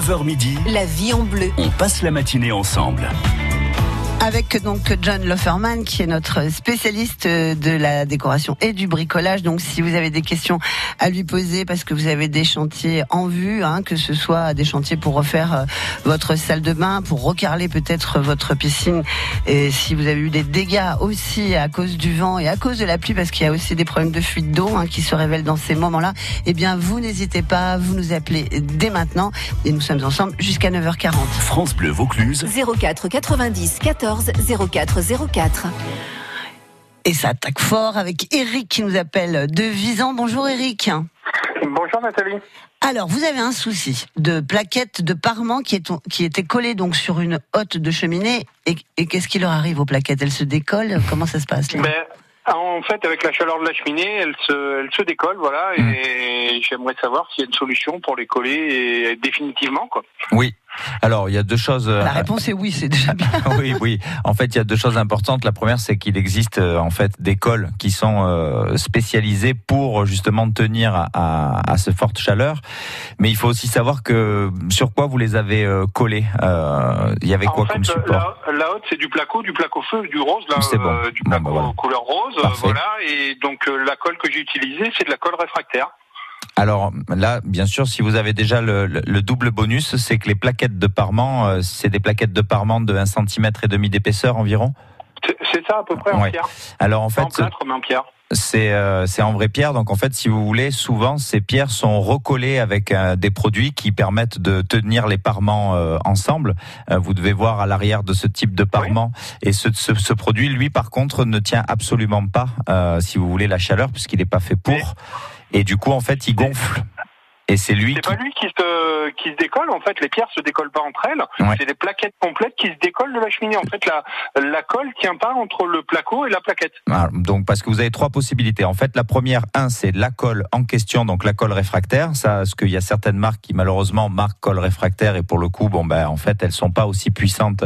9h midi, La vie en bleu. on passe la matinée ensemble. Avec donc John Loferman qui est notre spécialiste de la décoration et du bricolage. Donc si vous avez des questions à lui poser parce que vous avez des chantiers en vue, hein, que ce soit des chantiers pour refaire euh, votre salle de bain, pour recarler peut-être votre piscine, et si vous avez eu des dégâts aussi à cause du vent et à cause de la pluie, parce qu'il y a aussi des problèmes de fuite d'eau hein, qui se révèlent dans ces moments-là, eh bien vous n'hésitez pas, vous nous appelez dès maintenant et nous sommes ensemble jusqu'à 9h40. France Bleu Vaucluse, 04 90 14 04 04. Et ça attaque fort avec Eric qui nous appelle de Visan. Bonjour Eric. Bonjour Nathalie. Alors, vous avez un souci de plaquettes de parement qui, est, qui étaient collées donc sur une hotte de cheminée. Et, et qu'est-ce qui leur arrive aux plaquettes? Elles se décollent? Comment ça se passe là? Ben, en fait, avec la chaleur de la cheminée, elle se, elle se décolle, voilà, et j'aimerais savoir s'il y a une solution pour les coller et définitivement, quoi. Oui. Alors, il y a deux choses. euh, La réponse est oui, c'est déjà bien. oui, oui. En fait, il y a deux choses importantes. La première, c'est qu'il existe euh, en fait des cols qui sont euh, spécialisés pour justement tenir à, à, à cette forte chaleur. Mais il faut aussi savoir que sur quoi vous les avez collés. Euh, Il y avait quoi en fait, comme support? la, la haute, c'est du placo, du placo feu, du rose, là, C'est bon. euh, du Bon, placo bah, voilà. couleur rose, Parfait. voilà, et donc euh, la colle que j'ai utilisée, c'est de la colle réfractaire. Alors là, bien sûr, si vous avez déjà le, le- le double bonus, c'est que les plaquettes de parement, euh, c'est des plaquettes de parement de 1 cm et demi d'épaisseur environ. C'est- ça à peu près en Ouais. pierre. Alors en fait, plâtre, mais en pierre. C'est euh, c'est en vraie pierre, donc en fait, si vous voulez, souvent ces pierres sont recollées avec euh, des produits qui permettent de tenir les parements euh, ensemble. Euh, vous devez voir à l'arrière de ce type de parement, et ce, ce, ce produit, lui, par contre, ne tient absolument pas, euh, si vous voulez, la chaleur, puisqu'il n'est pas fait pour. Et du coup, en fait, il gonfle. Et c'est lui C'est qui. pas lui qui se, qui se décolle, en fait, les pierres se décollent pas entre elles. Ouais. C'est des plaquettes complètes qui se décollent de la cheminée. En fait, la, la colle tient pas entre le placo et la plaquette. Ah, donc parce que vous avez trois possibilités. En fait, la première, un, c'est la colle en question, donc la colle réfractaire. Ça, parce qu'il y a certaines marques qui malheureusement marquent colle réfractaire et pour le coup, bon ben en fait, elles sont pas aussi puissantes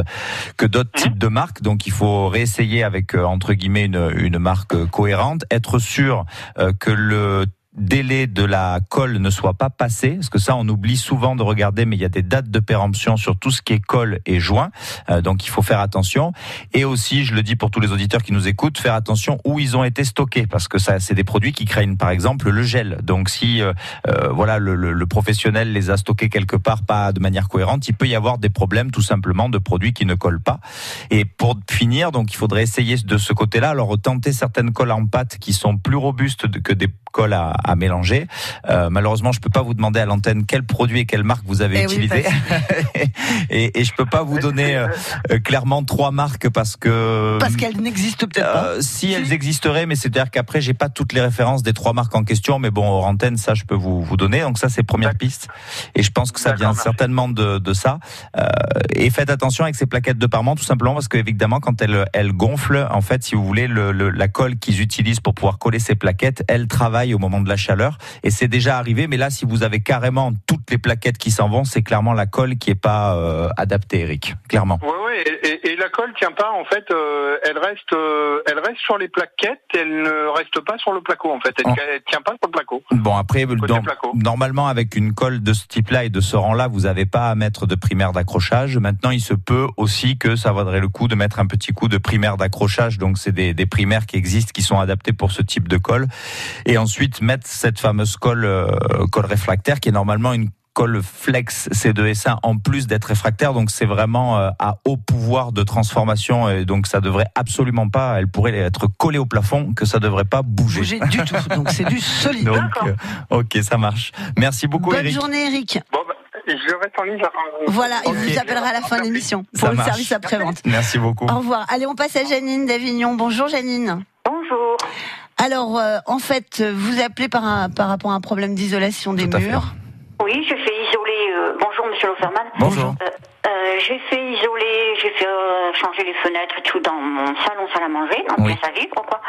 que d'autres Mhm. types de marques. Donc il faut réessayer avec euh, entre guillemets une, une marque cohérente, être sûr euh, que le délai de la colle ne soit pas passé, parce que ça on oublie souvent de regarder, mais il y a des dates de péremption sur tout ce qui est colle et joint, Euh, donc il faut faire attention. Et aussi, je le dis pour tous les auditeurs qui nous écoutent, faire attention où ils ont été stockés, parce que ça, c'est des produits qui craignent, par exemple, le gel. Donc, si euh, euh, voilà le, le- le professionnel les a stockés quelque part, pas de manière cohérente, il peut y avoir des problèmes, tout simplement, de produits qui ne collent pas. Et pour finir, donc, il faudrait essayer de ce côté-là. Alors, tenter certaines colles en pâte qui sont plus robustes que des colles à, à mélanger. Euh, malheureusement, je peux pas vous demander à l'antenne quel produit et quelle marque vous avez Eh oui, utilisé. et, et je peux pas vous donner euh, euh, clairement trois marques parce que Parce qu'elles n'existent peut-être pas. si elles existeraient, mais c'est-à-dire qu'après j'ai pas toutes les références des trois marques en question, mais bon, hors antenne, ça je peux vous vous donner. Donc ça c'est première piste, et je pense que ça vient certainement de, de ça. Et faites attention avec ces plaquettes de parement, tout simplement parce que évidemment quand elles elles gonflent, en fait, si vous voulez, le, le- la colle qu'ils utilisent pour pouvoir coller ces plaquettes, elle travaille au moment de la chaleur, et c'est déjà arrivé. Mais là, si vous avez carrément toutes les plaquettes qui s'en vont, c'est clairement la colle qui est pas euh, adaptée, Eric. Clairement. Ouais, ouais, et, et- et la colle tient pas, en fait, euh, elle reste, euh, elle reste sur les plaquettes, elle ne reste pas sur le placo, en fait. Elle, tient pas sur le placo. Bon après, dans- normalement avec une colle de ce type-là et de ce rang-là, vous n'avez pas à mettre de primaire d'accrochage. Maintenant, il se peut aussi que ça vaudrait le coup de mettre un petit coup de primaire d'accrochage. Donc c'est des, des primaires qui existent, qui sont adaptés pour ce type de colle. Et ensuite mettre cette fameuse colle, euh, colle réfractaire qui est normalement une colle flex C2S1 en plus d'être réfractaire donc c'est vraiment euh, à haut pouvoir de transformation et donc ça devrait absolument pas elle pourrait être collée au plafond que ça devrait pas bouger, Bouger du tout. Donc c'est du solide. donc, D'accord. euh, ok, ça marche. Merci beaucoup, Bonne Eric. journée Eric. Bon, bah, je reste en ligne. Voilà, il vous appellera à la fin de l'émission Ça pour le marche. service après-vente. Merci beaucoup. Au revoir. Allez, on passe à Janine d'Avignon. Bonjour Janine. Bonjour. Alors, euh, en fait, vous appelez par, un, par rapport à un problème d'isolation des murs. Oui, j'ai fait isoler. euh, bonjour, monsieur Loferman. Bonjour. Euh, euh, j'ai fait isoler, j'ai fait euh, changer les fenêtres et tout dans mon salon salle à manger, dans Oui. pièce à vivre, quoi.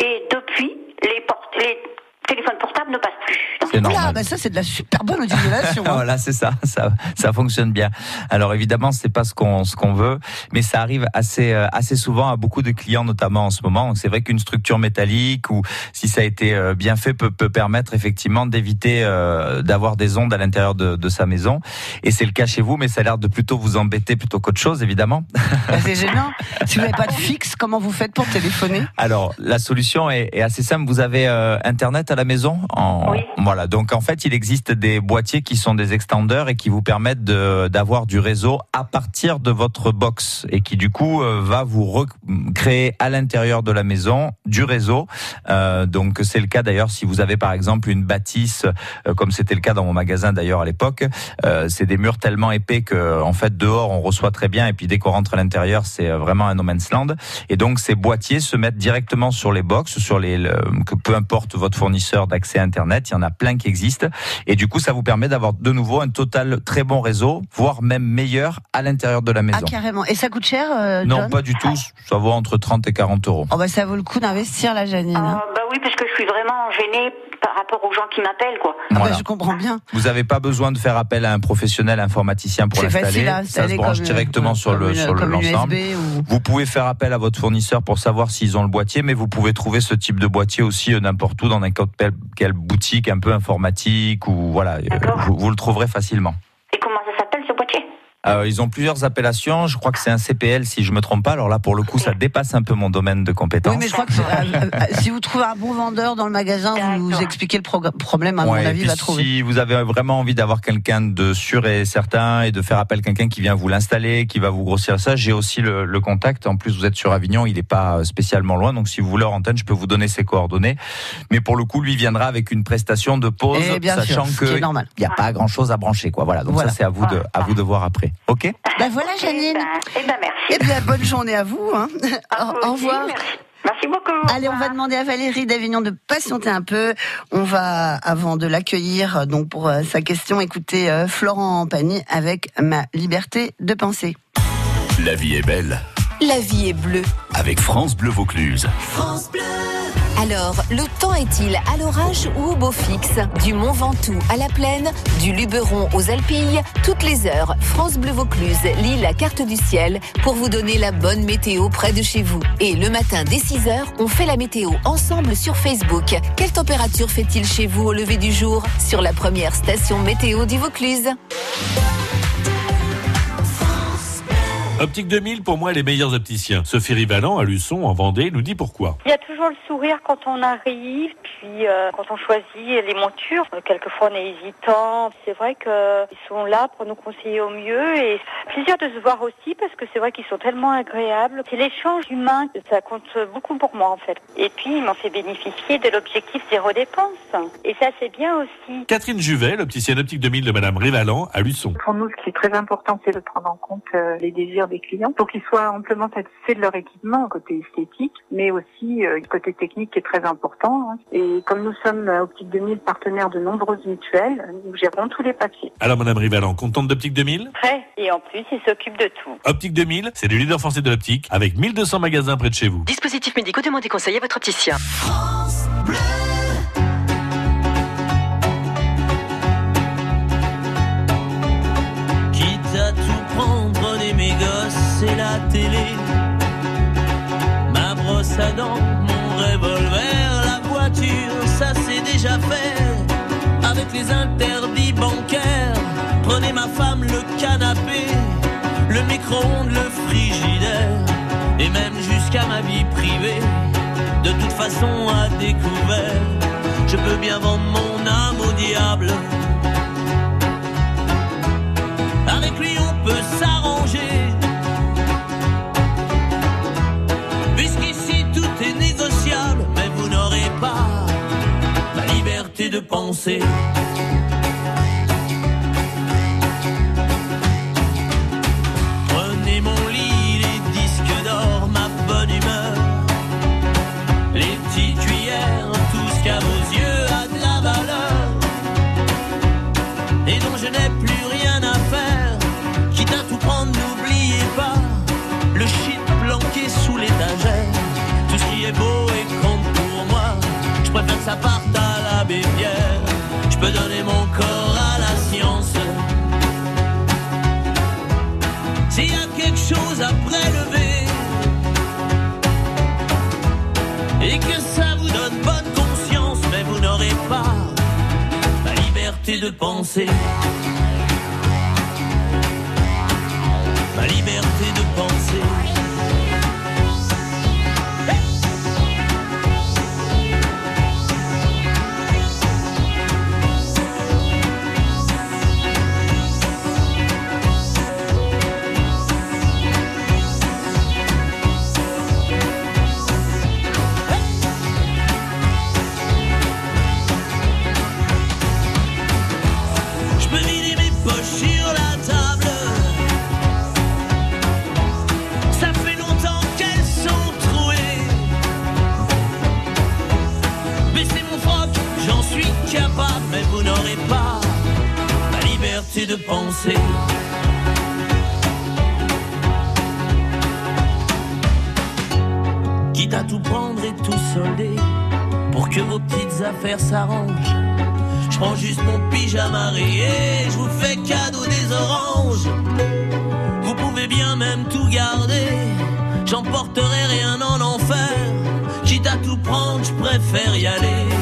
Et depuis, les, portes, les téléphones portables ne passent plus C'est Oula, normal. bah ça c'est de la super bonne isolation. hein. Voilà, c'est ça, ça, ça fonctionne bien. Alors évidemment, c'est pas ce qu'on ce qu'on veut, mais ça arrive assez euh, assez souvent à beaucoup de clients, notamment en ce moment. Donc c'est vrai qu'une structure métallique ou si ça a été euh, bien fait peut, peut permettre effectivement d'éviter euh, d'avoir des ondes à l'intérieur de, de sa maison. Et c'est le cas chez vous, mais ça a l'air de plutôt vous embêter plutôt qu'autre chose, évidemment. Bah, c'est gênant. Si vous n'avez pas de fixe, comment vous faites pour téléphoner? Alors, la solution est, est assez simple. Vous avez euh, Internet à la maison en, Oui. Voilà. Donc, en fait, il existe des boîtiers qui sont des extenders et qui vous permettent d'avoir du réseau à partir de votre box et qui, du coup, euh, va vous recréer à l'intérieur de la maison du réseau. Euh, donc, c'est le cas d'ailleurs si vous avez, par exemple, une bâtisse, euh, comme c'était le cas dans mon magasin d'ailleurs à l'époque. Euh, c'est des murs tellement épais que, en fait, dehors, on reçoit très bien et puis dès qu'on rentre à l'intérieur, c'est vraiment un no man's land. Et donc ces boîtiers se mettent directement sur les box, sur les le- que peu importe votre fournisseur d'accès Internet, il y en a plein qui existent. Et du coup, ça vous permet d'avoir de nouveau un total très bon réseau, voire même meilleur à l'intérieur de la Ah maison. carrément. Et ça coûte cher, euh, non, John? pas du tout. Ça vaut entre 30 et 40 euros. Oh bah ça vaut le coup d'investir la Janine. hein. Ah, bah oui, parce que je suis vraiment gênée par rapport aux gens qui m'appellent, quoi. Ah bah, je comprends bien. Vous n'avez pas besoin de faire appel à un professionnel informaticien pour C'est facile l'installer. Ça se branche directement sur une- sur le- une l'ensemble. Ou... Vous pouvez faire appel à votre fournisseur pour savoir s'ils ont le boîtier, mais vous pouvez trouver ce type de boîtier aussi euh, n'importe où dans n'importe quelle- boutique un peu informatique ou voilà, euh, D'accord. vous, vous le trouverez facilement. Et comment ça s'appelle ce boîtier? Euh, ils ont plusieurs appellations. Je crois que c'est un CPL si je me trompe pas. Alors là, pour le coup, ça dépasse un peu mon domaine de compétence. Oui, mais je crois que euh, euh, si vous trouvez un bon vendeur dans le magasin, vous, vous expliquez le problème, à Ouais, mon avis, il va trouver. Si vous avez vraiment envie d'avoir quelqu'un de sûr et certain et de faire appel à quelqu'un qui vient vous l'installer, qui va vous grossir ça, j'ai aussi le, le contact. En plus, vous êtes sur Avignon, il n'est pas spécialement loin. Donc, si vous voulez en antenne, je peux vous donner ses coordonnées. Mais pour le coup, lui viendra avec une prestation de pause, bien sachant sûr, ce qui est que normal. il n'y a pas grand chose à brancher, quoi. Voilà. Donc Voilà. ça, c'est à vous de, à vous de voir après. Ok? Ben voilà, Eh Janine. ben, eh ben, merci. Eh bien, bonne journée à vous. hein. À vous Au, revoir. Merci. Merci beaucoup. Allez, on va demander à Valérie d'Avignon de patienter un peu. On va, avant de l'accueillir, euh, donc pour euh, sa question, écouter euh, Florent Pagny avec Ma liberté de penser. La vie est belle La vie est bleue. avec France Bleu Vaucluse. Alors, le temps est-il à l'orage ou au beau fixe Du Mont Ventoux à la plaine, du Luberon aux Alpilles, toutes les heures, France Bleu Vaucluse lit la carte du ciel pour vous donner la bonne météo près de chez vous. Et le matin dès 6 heures, on fait la météo ensemble sur Facebook. Quelle température fait-il chez vous au lever du jour Sur la première station météo du Vaucluse? Optique 2000, pour moi, les meilleurs opticiens. Sophie Rivalan, à Luçon, en Vendée, nous dit pourquoi. Il y a toujours le sourire quand on arrive, puis euh, quand on choisit les montures. Euh, Quelquefois on est hésitant. C'est vrai qu'ils sont là pour nous conseiller au mieux et plaisir de se voir aussi parce que c'est vrai qu'ils sont tellement agréables. C'est l'échange humain, ça compte beaucoup pour moi en fait. Et puis ils m'ont fait bénéficier de l'objectif zéro dépense. Et ça c'est bien aussi. Catherine Juvet, l'opticienne Optique 2000 de Madame Rivalan, à Luçon. Pour nous, ce qui est très important, c'est de prendre en compte euh, les désirs des clients pour qu'ils soient amplement satisfaits de leur équipement, côté esthétique, mais aussi euh, côté technique qui est très important. hein. Et comme nous sommes euh, Optique 2000 partenaires de nombreuses mutuelles, nous gérons tous les papiers. Alors, Madame Rivalan, contente d'Optique 2000 Très. Et en plus ils s'occupent de tout. Optique 2000, c'est le leader français de l'optique, avec 1200 magasins près de chez vous. Dispositifs médicaux, demandez conseil à votre opticien. Quitte à tout prendre, prenez mes gosses et la télé. Ma brosse à dents, mon revolver, la voiture, ça c'est déjà fait. Avec les interdits bancaires, prenez ma femme, le canapé, le frigidaire, et même jusqu'à ma vie privée. De toute façon, à découvert, je peux bien vendre mon âme au diable. Avec lui on peut s'arranger. Puisqu'ici tout est négociable, mais vous n'aurez pas la liberté de penser. encore à la science. S'il y a quelque chose à prélever et que ça vous donne bonne conscience, mais vous n'aurez pas la liberté de penser. Mais vous n'aurez pas la liberté de penser. Quitte à tout prendre et tout solder pour que vos petites affaires s'arrangent. Je prends juste mon pyjama rayé, je vous fais cadeau des oranges. Vous pouvez bien même tout garder, j'emporterai rien en enfer. Quitte à tout prendre, je préfère y aller.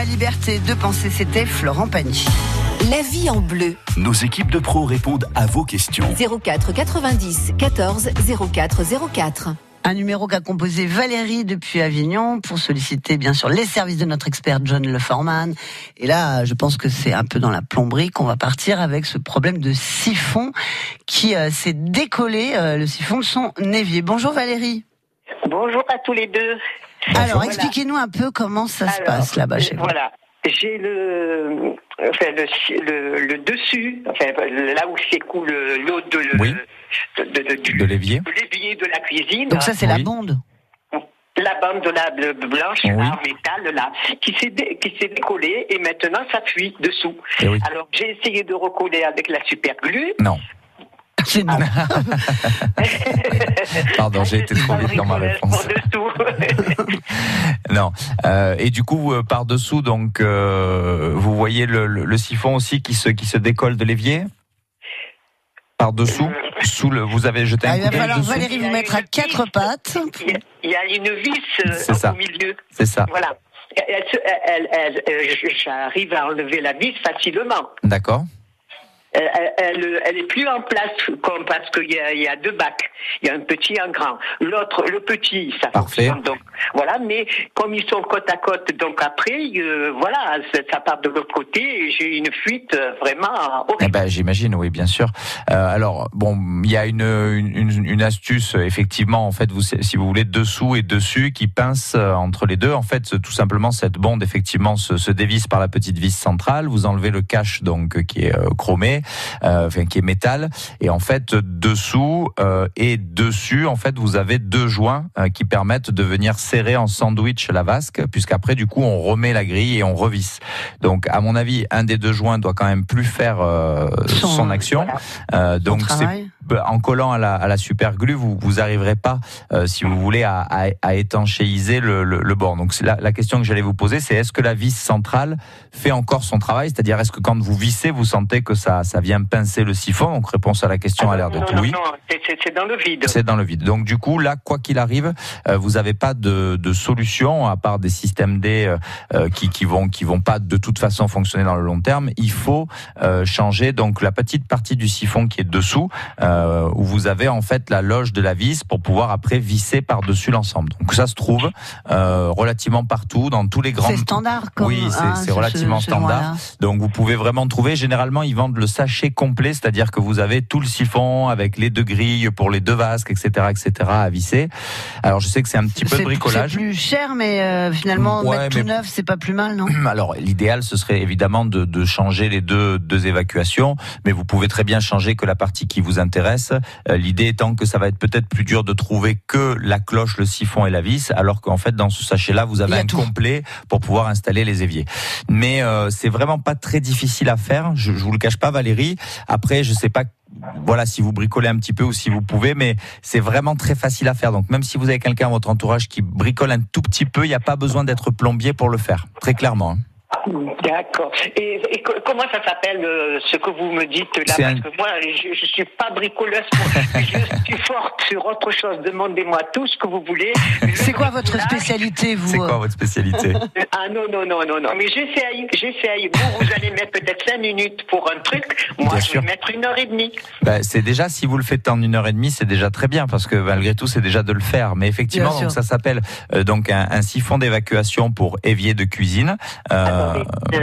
Ma liberté de penser, c'était Florent Pagny. La vie en bleu. Nos équipes de pros répondent à vos questions. 04 90 14 04 04. Un numéro qu'a composé Valérie depuis Avignon pour solliciter bien sûr les services de notre expert John Leforman. Et là, je pense que c'est un peu dans la plomberie qu'on va partir avec ce problème de siphon qui euh, s'est décollé, euh, le siphon de son évier. Bonjour Valérie. Bonjour à tous les deux. Alors, Voilà. expliquez-nous un peu comment ça se passe là-bas chez vous. Voilà. J'ai le, enfin, le, le, le dessus, enfin, là où s'écoule l'eau de, Oui. de, de, de- du- De l'évier. de l'évier de la cuisine. Donc ça, c'est la Oui. bonde. La bande de la de blanche Oui. en métal là, qui s'est dé- qui s'est décollée et maintenant ça fuit dessous. Eh oui. Alors j'ai essayé de recoller avec la super glue. Non, C'est non. pardon, j'ai été trop vite dans ma réponse. Non. Euh, et du coup, euh, par-dessous, donc, euh, vous voyez le, le- le siphon aussi qui se, qui se décolle de l'évier? Par-dessous sous le, Vous avez jeté Ah, un il coup va d'œil falloir Valérie vous mettre à quatre pattes. Il y a, il une vis euh, C'est ça. au milieu. C'est ça. Voilà. Elle se- elle- elle- elle- J'arrive à enlever la vis facilement. D'accord Elle, elle, elle- est plus en place comme parce qu'il y, a- il y a deux bacs. Il y a un petit et un grand. L'autre, le petit, ça Parfait. fonctionne donc. Voilà, mais comme ils sont côte à côte, donc après, euh, voilà, ça, part de l'autre côté et j'ai une fuite euh, vraiment Eh horrible. ben, j'imagine, oui, bien sûr. Euh, alors, bon, il y a une, une, une- une astuce, euh, effectivement, en fait, vous, si vous voulez, dessous et dessus, qui pince euh, entre les deux. En fait, tout simplement, cette bonde, effectivement, se, se dévisse par la petite vis centrale. Vous enlevez le cache, donc, euh, qui est euh, chromé, euh, enfin, qui est métal. Et en fait, dessous euh, et dessus, en fait, vous avez deux joints euh, qui permettent de venir serrer en sandwich la vasque, puisqu'après, du coup, on remet la grille et on revisse. Donc, à mon avis, un des deux joints doit quand même plus faire euh, son, Son- action. voilà. Euh, donc, c'est. En collant à la, à la super glue, vous vous arriverez pas, euh, si vous voulez, à, à, à étanchéiser le, le, le bord. Donc la, la question que j'allais vous poser, c'est est-ce que la vis centrale fait encore son travail? C'est-à-dire est-ce que quand vous vissez, vous sentez que ça, ça vient pincer le siphon? Donc réponse à la question a l'air Ah d'être non, oui. non, c'est- dans le vide. C'est dans le vide. Donc du coup, là, quoi qu'il arrive, euh, vous n'avez pas de, de solution à part des systèmes D euh, qui, qui vont qui vont pas de toute façon fonctionner dans le long terme. Il faut changer donc la petite partie du siphon qui est dessous. Euh, euh, où vous avez en fait la loge de la vis pour pouvoir après visser par-dessus l'ensemble. Donc ça se trouve euh, relativement partout, dans tous les grands. C'est standard, comme, Oui, c'est hein, c'est relativement ce- ce standard. Donc vous pouvez vraiment trouver. Généralement, ils vendent le sachet complet, c'est-à-dire que vous avez tout le siphon avec les deux grilles pour les deux vasques, etc., etc. à visser. Alors je sais que c'est un petit peu de bricolage. c'est plus cher, mais euh, finalement, Ouais, mettre mais- tout neuf, c'est pas plus mal, non Alors, l'idéal, ce serait évidemment de, de changer les deux, deux évacuations, mais vous pouvez très bien changer que la partie qui vous intéresse. Euh, L'idée étant que ça va être peut-être plus dur de trouver que la cloche, le siphon et la vis, alors qu'en fait, dans ce sachet-là, vous avez un tout. complet pour pouvoir installer les éviers. Mais euh, c'est vraiment pas très difficile à faire. Je, je vous le cache pas, Valérie. Après, je sais pas. Voilà, si vous bricolez un petit peu ou si vous pouvez, mais c'est vraiment très facile à faire. Donc, même si vous avez quelqu'un à votre entourage qui bricole un tout petit peu, il n'y a pas besoin d'être plombier pour le faire. Très clairement. D'accord. Et, et co- comment ça s'appelle euh, ce que vous me dites là? Parce un- que moi, je, je suis pas bricoleuse. moi. je suis forte sur autre chose. Demandez-moi tout ce que vous voulez. C'est quoi votre spécialité, vous? C'est quoi votre spécialité? Ah non, non, non, non, non. Mais j'essaye, j'essaye. Vous, vous allez mettre peut-être cinq minutes pour un truc. Moi, Bien je sûr. vais mettre une heure et demie. Ben, c'est déjà si vous le faites en une heure et demie, c'est déjà très bien parce que malgré tout, c'est déjà de le faire. Mais effectivement, donc ça s'appelle euh, donc un, un siphon d'évacuation pour évier de cuisine. Euh,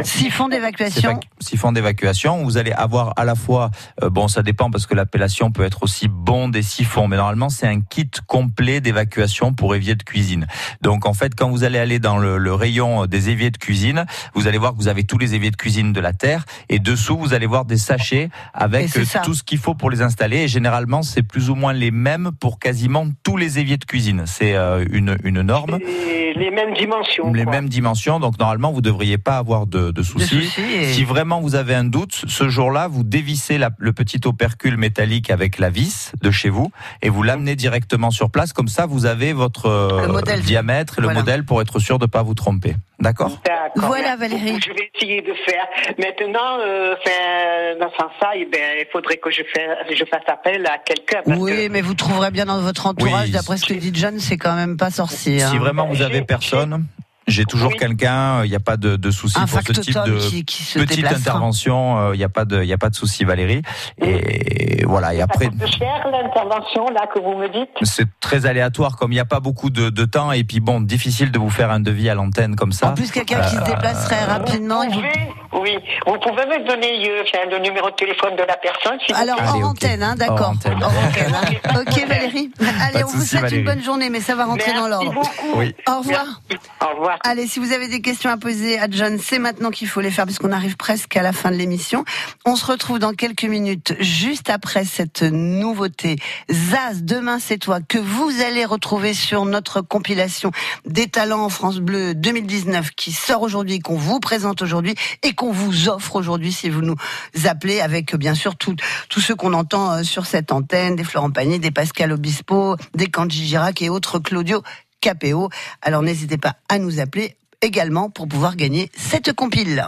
Siphon c'est d'évacuation. siphon d'évacuation. Vous allez avoir à la fois, euh, bon, ça dépend parce que l'appellation peut être aussi bon des siphons, mais normalement c'est un kit complet d'évacuation pour évier de cuisine. Donc en fait, quand vous allez aller dans le, le rayon des éviers de cuisine, vous allez voir que vous avez tous les éviers de cuisine de la terre et dessous vous allez voir des sachets Et avec euh, tout ce qu'il faut pour les installer. Et généralement, c'est plus ou moins les mêmes pour quasiment tous les éviers de cuisine. C'est euh, une, une norme. Et les mêmes dimensions. Les quoi. mêmes dimensions, donc normalement vous devriez pas avoir de, de soucis. soucis et- Si vraiment vous avez un doute, ce jour-là, vous dévissez la- le petit opercule métallique avec la vis de chez vous et vous l'amenez directement sur place. Comme ça, vous avez votre euh, Le modèle. diamètre et le Voilà. modèle pour être sûr de pas vous tromper. D'accord? Voilà, Valérie. Je vais essayer de faire. Maintenant, euh, dans sens-là, eh ben, il faudrait que je fasse, je fasse appel à quelqu'un. parce Oui, que- mais vous trouverez bien dans votre entourage. Oui. D'après ce que dit John, c'est quand même pas sorcier. hein. Si vraiment vous avez J'ai- personne, j'ai toujours Oui. quelqu'un. Il n'y a pas de, de souci pour ce type de qui, qui se petite déplacera. intervention. euh, Il n'y a pas de, il a pas de souci, Valérie. Et voilà. Et après. coûte cher l'intervention là que vous me dites? C'est très aléatoire, comme il n'y a pas beaucoup de, de temps, et puis bon, difficile de vous faire un devis à l'antenne comme ça. En plus, quelqu'un qui se déplace très rapidement. Vous vous- pouvez, oui, vous pouvez me donner euh, enfin, le numéro de téléphone de la personne. Alors, ok. antenne, hein, Hors d'accord. antenne. Hors antenne, hein. Ok, Valérie. Allez, on vous souci, souhaite Valérie. une bonne journée, mais ça va rentrer dans Merci l'ordre. Au revoir. Merci. Au revoir. Allez, si vous avez des questions à poser à John, c'est maintenant qu'il faut les faire puisqu'on arrive presque à la fin de l'émission. On se retrouve dans quelques minutes, juste après cette nouveauté. Zaz, demain c'est toi, que vous allez retrouver sur notre compilation des talents en France Bleu 2019 qui sort aujourd'hui, qu'on vous présente aujourd'hui et qu'on vous offre aujourd'hui si vous nous appelez avec bien sûr tous ceux qu'on entend euh, sur cette antenne, des Florent Pagny, des Pascal Obispo, des Kanji Girac et autres Claudio KPO. Alors n'hésitez pas à nous appeler également pour pouvoir gagner cette compile.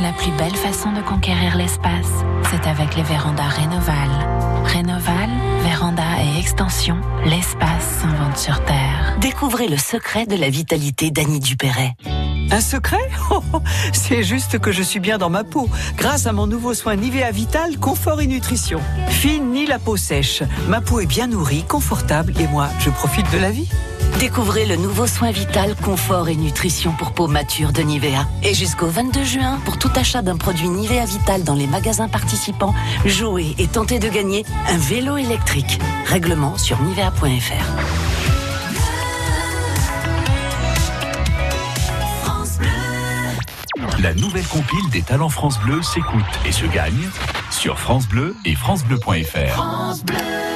La plus belle façon de conquérir l'espace, c'est avec les vérandas Rénoval. Rénoval, véranda et extension, l'espace s'invente sur Terre. Découvrez le secret de la vitalité d'Annie Dupéret. Un secret? Oh, oh, C'est juste que je suis bien dans ma peau, grâce à mon nouveau soin Nivea Vital Confort et Nutrition. Fine ni la peau sèche, ma peau est bien nourrie, confortable et moi, je profite de la vie. Découvrez le nouveau soin vital, confort et nutrition pour peau mature de Nivea. Et jusqu'au 22 juin, pour tout achat d'un produit Nivea Vital dans les magasins participants, jouez et tentez de gagner un vélo électrique. Règlement sur nivea.fr. La nouvelle compile des talents France Bleu s'écoute et se gagne sur France Bleu et francebleu.fr. Je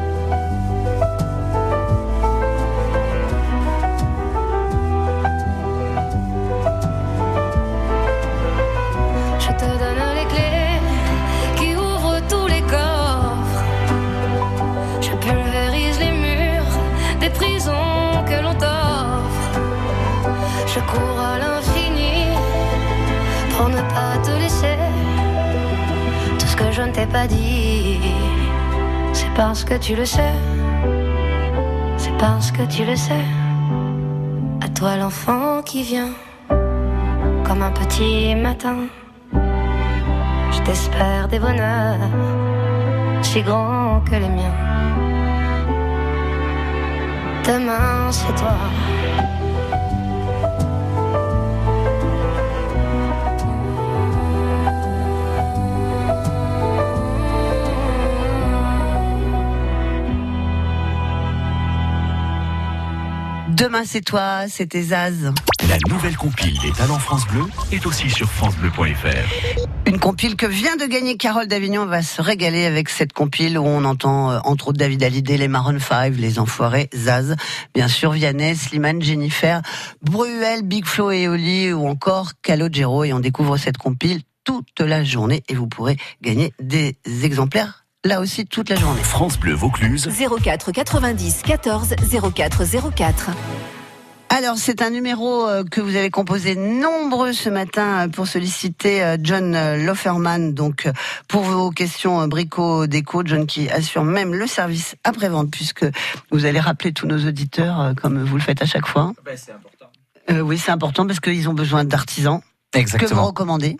Ne t'ai pas dit, c'est parce que tu le sais. C'est parce que tu le sais. À toi l'enfant qui vient comme un petit matin. Je t'espère des bonheurs si grands que les miens. Demain, c'est toi. Demain c'est toi, c'était Zaz. La nouvelle compile des talents France Bleu est aussi sur francebleu.fr. Une compile que vient de gagner Carole d'Avignon va se régaler avec cette compile où on entend euh, entre autres David Hallyday, les Maroon 5, les Enfoirés, Zaz, bien sûr Vianney, Slimane, Jennifer, Bruel, Big Flo et Oli ou encore Calogero et on découvre cette compile toute la journée et vous pourrez gagner des exemplaires là aussi toute la journée. France Bleu Vaucluse. 04 90 14 04 04. Alors, c'est un numéro euh, que vous avez composé nombreux ce matin euh, pour solliciter euh, John Loferman. Donc, pour vos questions brico déco, John qui assure même le service après-vente puisque vous allez rappeler tous nos auditeurs comme vous le faites à chaque fois. Ben, c'est important. Euh, oui, c'est important parce qu'ils ont besoin d'artisans. Que vous Exactement. recommandez.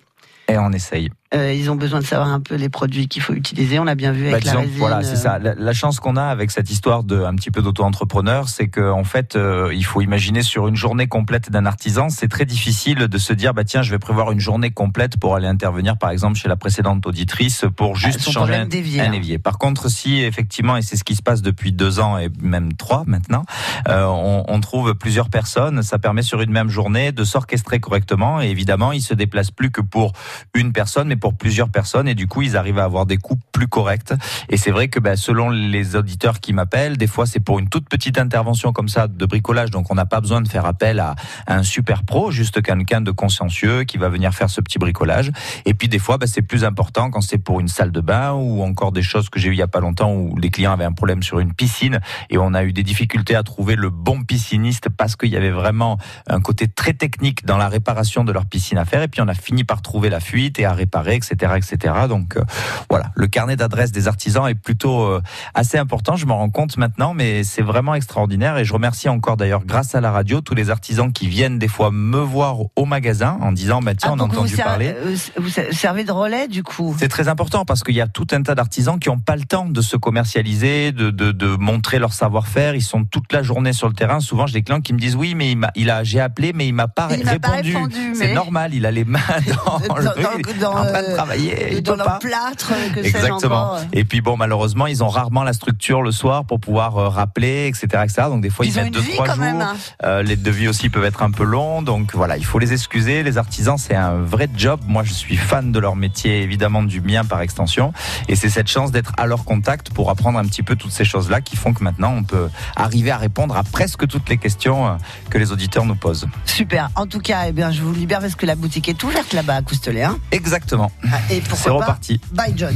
Et on essaye. Euh, ils ont besoin de savoir un peu les produits qu'il faut utiliser. On a bien vu Bah, avec la disons, résine. voilà, c'est euh, ça. La, la chance qu'on a avec cette histoire de un petit peu d'auto-entrepreneur, c'est que en fait, euh, il faut imaginer sur une journée complète d'un artisan, c'est très difficile de se dire bah tiens, je vais prévoir une journée complète pour aller intervenir, par exemple, chez la précédente auditrice pour juste son changer un, d'évier, un hein. évier. Par contre, si effectivement, et c'est ce qui se passe depuis deux ans et même trois maintenant, euh, on, on trouve plusieurs personnes, ça permet sur une même journée de s'orchestrer correctement et évidemment, ils se déplacent plus que pour une personne, mais pour plusieurs personnes et du coup, ils arrivent à avoir des coûts plus corrects. Et c'est vrai que ben, selon les auditeurs qui m'appellent, des fois c'est pour une toute petite intervention comme ça de bricolage, donc on n'a pas besoin de faire appel à, un super pro, juste quelqu'un de consciencieux qui va venir faire ce petit bricolage. Et puis des fois, ben, c'est plus important quand c'est pour une salle de bain ou encore des choses que j'ai eu il y a pas longtemps où les clients avaient un problème sur une piscine et on a eu des difficultés à trouver le bon pisciniste parce qu'il y avait vraiment un côté très technique dans la réparation de leur piscine à faire. Et puis on a fini par trouver la fuite et à réparer, etc., etc. Donc euh, voilà, le carnet d'adresses des artisans est plutôt euh, assez important. Je m'en rends compte maintenant, mais c'est vraiment extraordinaire. Et je remercie encore d'ailleurs, grâce à la radio, tous les artisans qui viennent des fois me voir au magasin en disant, bah, tiens, ah, on a vous entendu parler. euh, Vous servez de relais du coup? C'est très important parce qu'il y a tout un tas d'artisans qui n'ont pas le temps de se commercialiser, de, de, de montrer leur savoir-faire. Ils sont toute la journée sur le terrain. Souvent, j'ai des clients qui me disent oui, mais il a, j'ai appelé, mais il m'a pas Il m'a pas répondu. répondu, C'est mais- normal. Il a les mains dans, le Dans- truc, dans- il est en train de travailler. il dans leur plâtre, euh, que Exactement. encore. Et puis bon, malheureusement, ils ont rarement la structure le soir pour pouvoir euh, rappeler, etc., etc. Donc des fois, ils, mettent deux, vie trois jours. même, hein. Euh, les devis aussi peuvent être un peu longs. Donc voilà, il faut les excuser. Les artisans, c'est un vrai job. Moi, je suis fan de leur métier, évidemment du mien par extension. Et c'est cette chance d'être à leur contact pour apprendre un petit peu toutes ces choses-là qui font que maintenant, on peut arriver à répondre à presque toutes les questions euh, que les auditeurs nous posent. Super. En tout cas, eh bien, je vous libère parce que la boutique est ouverte là-bas à Coustelet. Hein. Exactement. Et pourquoi C'est reparti. Bye John.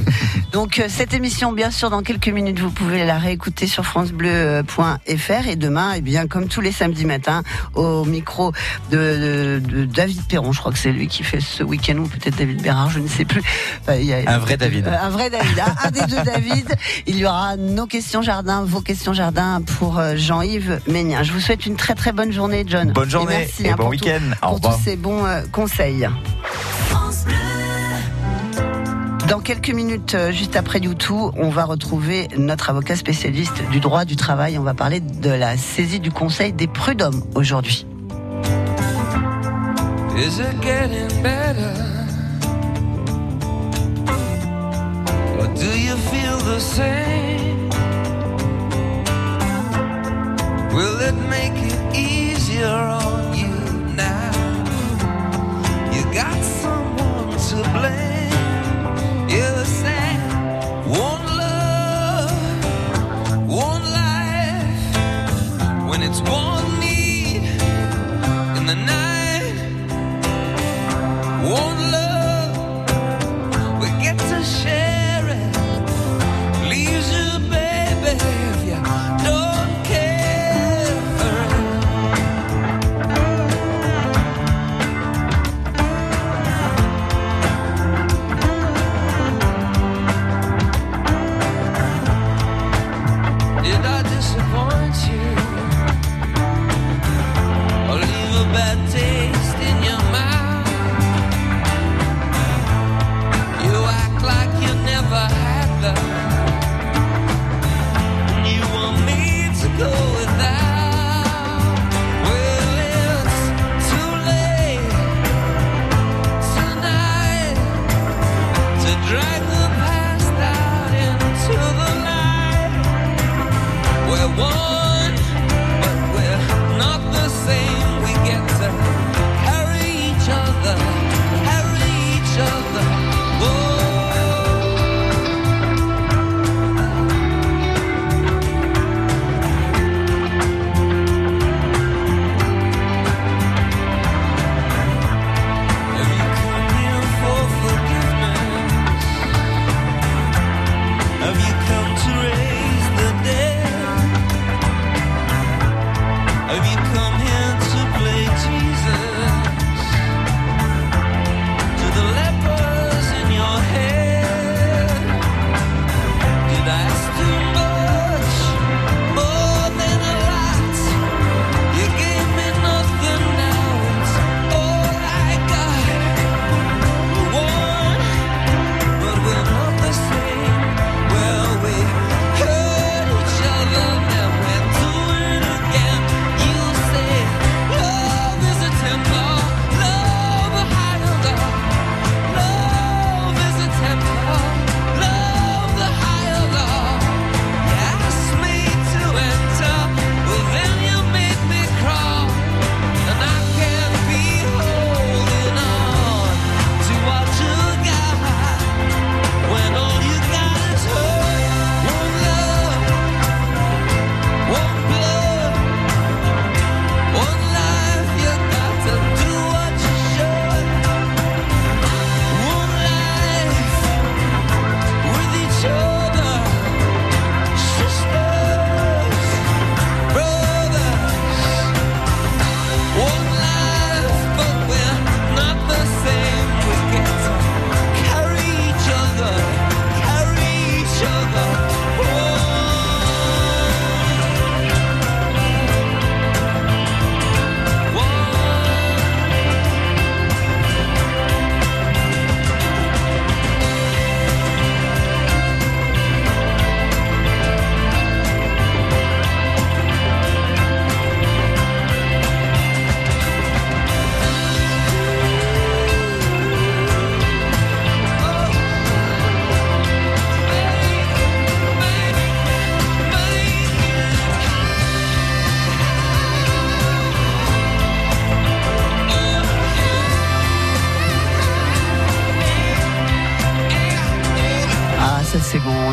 Donc euh, cette émission, bien sûr, dans quelques minutes, vous pouvez la réécouter sur francebleu.fr et demain, eh bien, comme tous les samedis matins, au micro de, de- de David Perron, je crois que c'est lui qui fait ce week-end ou peut-être David Bérard, je ne sais plus. Enfin, il y a- Un vrai David. Euh, un vrai David, hein, un des deux David. Il y aura nos questions jardin, vos questions jardin pour euh, Jean-Yves Ménien. Je vous souhaite une très très bonne journée, John. Bonne journée merci, et hein, bon pour week-end. Au pour revoir. tous ces bons euh, conseils. Dans quelques minutes, euh, juste après YouTube, on va retrouver notre avocat spécialiste du droit du travail. On va parler de la saisie du Conseil des prud'hommes aujourd'hui. Is it getting better? Will it make it easier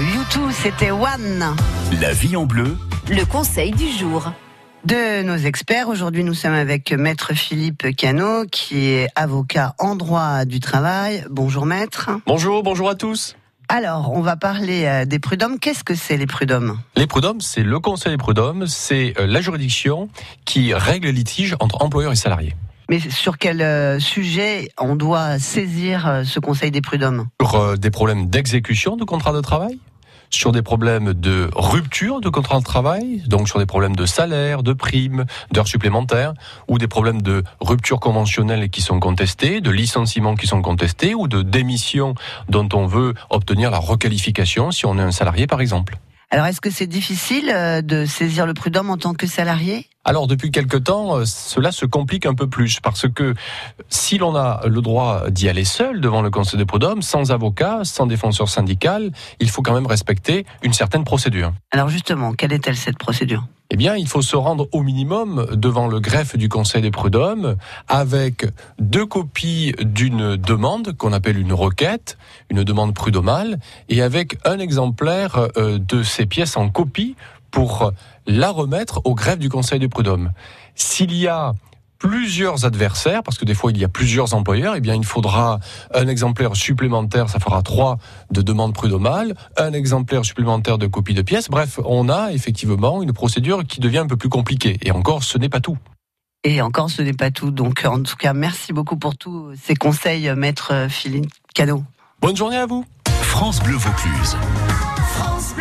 YouTube, c'était One. La vie en bleu. Le conseil du jour. De nos experts, aujourd'hui nous sommes avec Maître Philippe Cano, qui est avocat en droit du travail. Bonjour Maître. Bonjour, bonjour à tous. Alors, on va parler euh, des prud'hommes. Qu'est-ce que c'est les prud'hommes? Les prud'hommes, c'est le conseil des prud'hommes, c'est euh, la juridiction qui règle les litiges entre employeurs et salariés. Mais sur quel euh, sujet on doit saisir euh, ce conseil des prud'hommes? Sur euh, des problèmes d'exécution de contrat de travail? Sur des problèmes de rupture de contrat de travail, donc sur des problèmes de salaire, de primes, d'heures supplémentaires, ou des problèmes de rupture conventionnelle qui sont contestés, de licenciements qui sont contestés, ou de démission dont on veut obtenir la requalification si on est un salarié par exemple? Alors, est-ce que c'est difficile de saisir le prud'homme en tant que salarié? Alors depuis quelque temps, euh, cela se complique un peu plus parce que si l'on a le droit d'y aller seul devant le Conseil des prud'hommes, sans avocat, sans défenseur syndical, il faut quand même respecter une certaine procédure. Alors justement, quelle est-elle cette procédure? Eh bien, il faut se rendre au minimum devant le greffe du Conseil des prud'hommes avec deux copies d'une demande qu'on appelle une requête, une demande prud'homale, et avec un exemplaire euh, de ces pièces en copie pour la remettre au greffe du Conseil des prud'hommes. S'il y a plusieurs adversaires, parce que des fois il y a plusieurs employeurs, eh bien il faudra un exemplaire supplémentaire, ça fera trois de demande prud'homale, un exemplaire supplémentaire de copie de pièces. Bref, on a effectivement une procédure qui devient un peu plus compliquée. Et encore, ce n'est pas tout. Et encore, ce n'est pas tout. Donc, en tout cas, merci beaucoup pour tous ces conseils, maître Philippe Cano. Bonne journée à vous. France Bleu Vaucluse. France